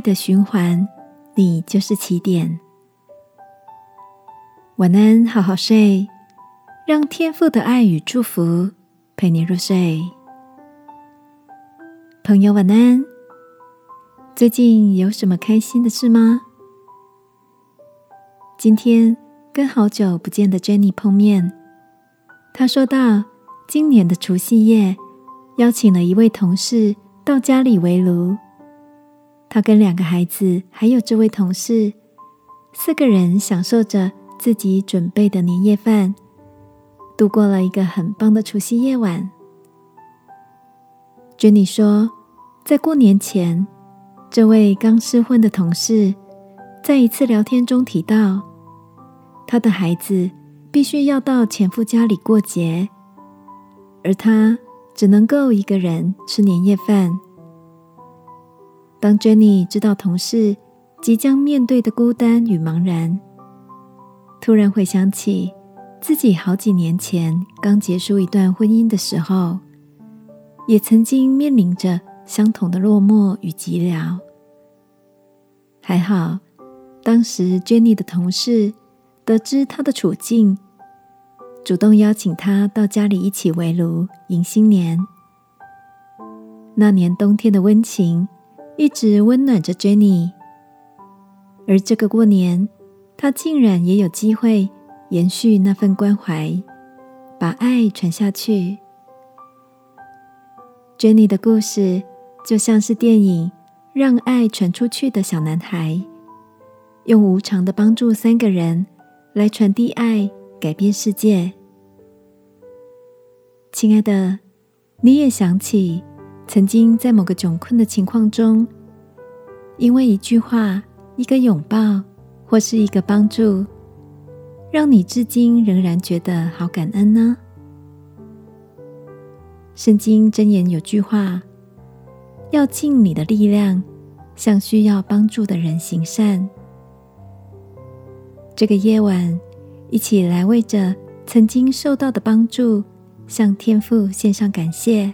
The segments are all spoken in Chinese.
的循环，你就是起点。晚安，好好睡，让天父的爱与祝福陪你入睡。朋友，晚安。最近有什么开心的事吗？今天跟好久不见的 Jenny 碰面，她说到，今年的除夕夜邀请了一位同事到家里围炉。她跟两个孩子还有这位同事，四个人享受着自己准备的年夜饭，度过了一个很棒的除夕夜晚。Jenny 说，在过年前。这位刚失婚的同事，在一次聊天中提到，他的孩子必须要到前夫家里过节，而他只能够一个人吃年夜饭。当 Jenny 知道同事即将面对的孤单与茫然，突然回想起自己好几年前刚结束一段婚姻的时候，也曾经面临着。相同的落寞与寂寥，还好，当时 Jenny 的同事得知她的处境，主动邀请她到家里一起围炉迎新年。那年冬天的温情一直温暖着 Jenny，而这个过年，他竟然也有机会延续那份关怀，把爱传下去。Jenny 的故事。就像是电影《让爱传出去》的小男孩，用无偿的帮助三个人来传递爱，改变世界。亲爱的，你也想起曾经在某个窘困的情况中，因为一句话、一个拥抱或是一个帮助，让你至今仍然觉得好感恩呢？圣经箴言有句话。要尽你的力量，向需要帮助的人行善。这个夜晚，一起来为着曾经受到的帮助，向天父献上感谢，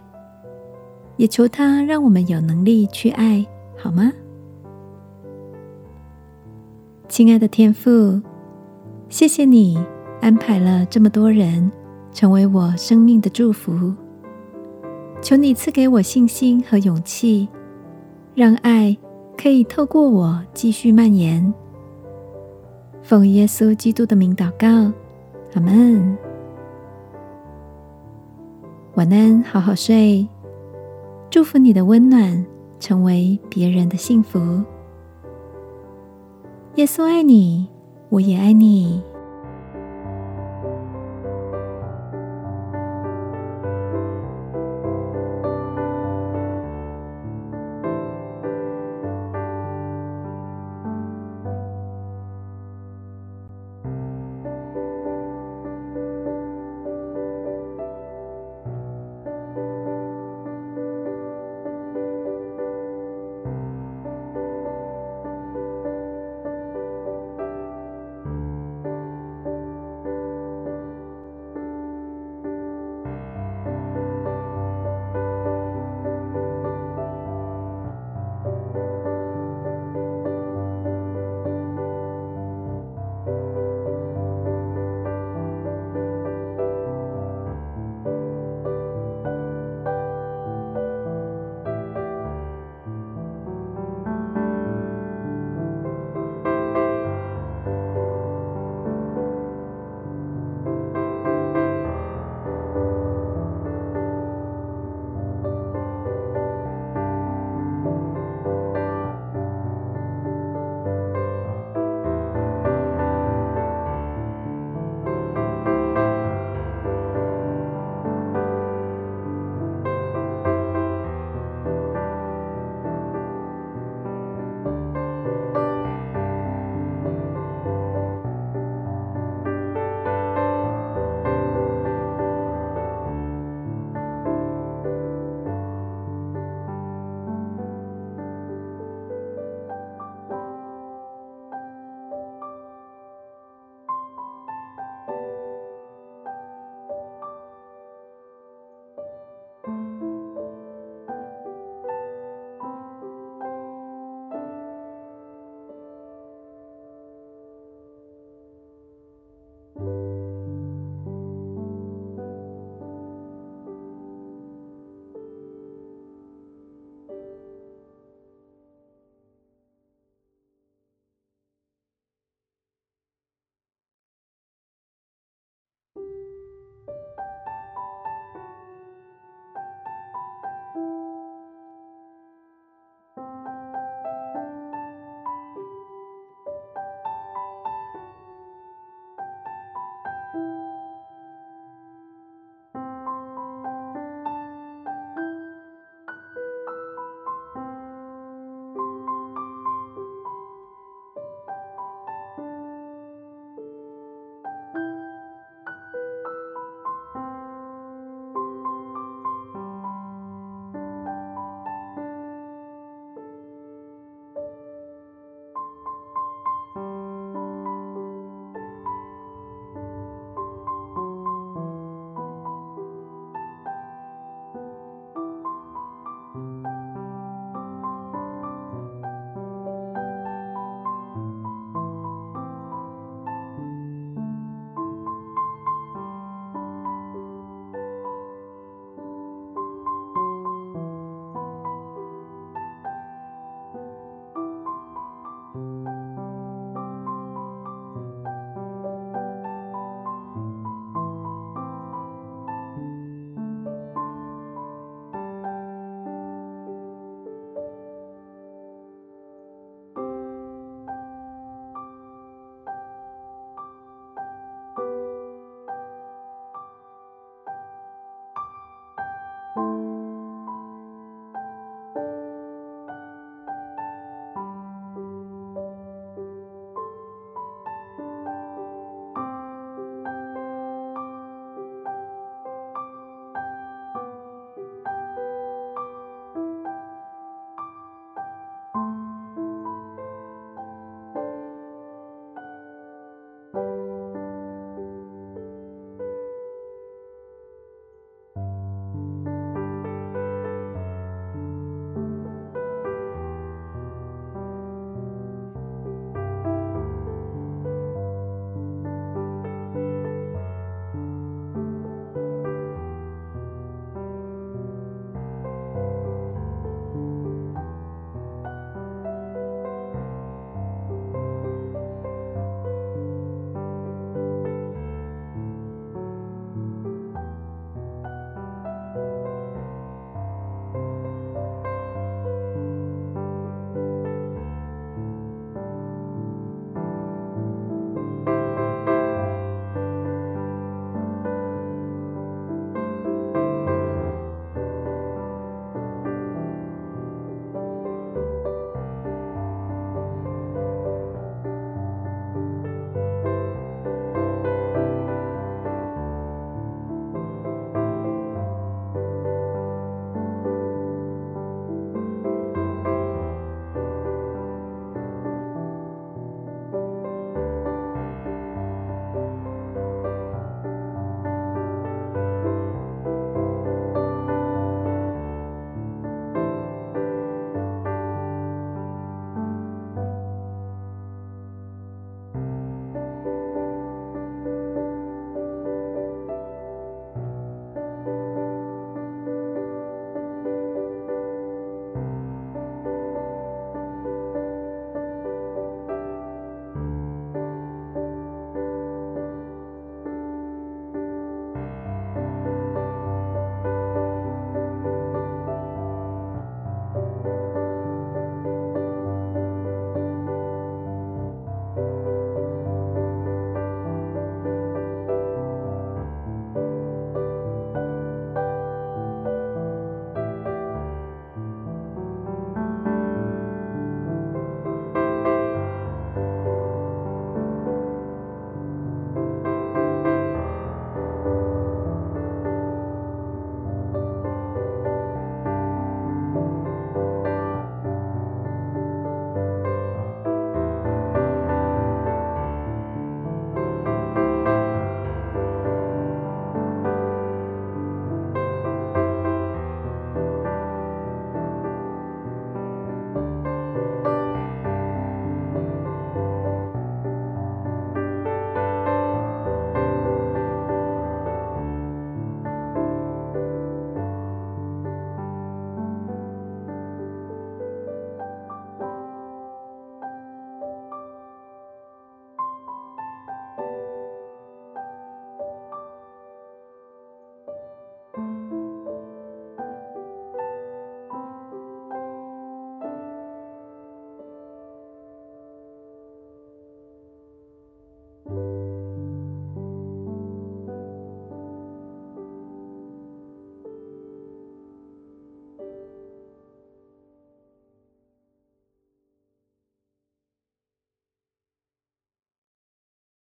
也求他让我们有能力去爱，好吗？亲爱的天父，谢谢你安排了这么多人成为我生命的祝福。求你赐给我信心和勇气，让爱可以透过我继续蔓延。奉耶稣基督的名祷告，阿门。晚安，好好睡。祝福你的温暖成为别人的幸福。耶稣爱你，我也爱你。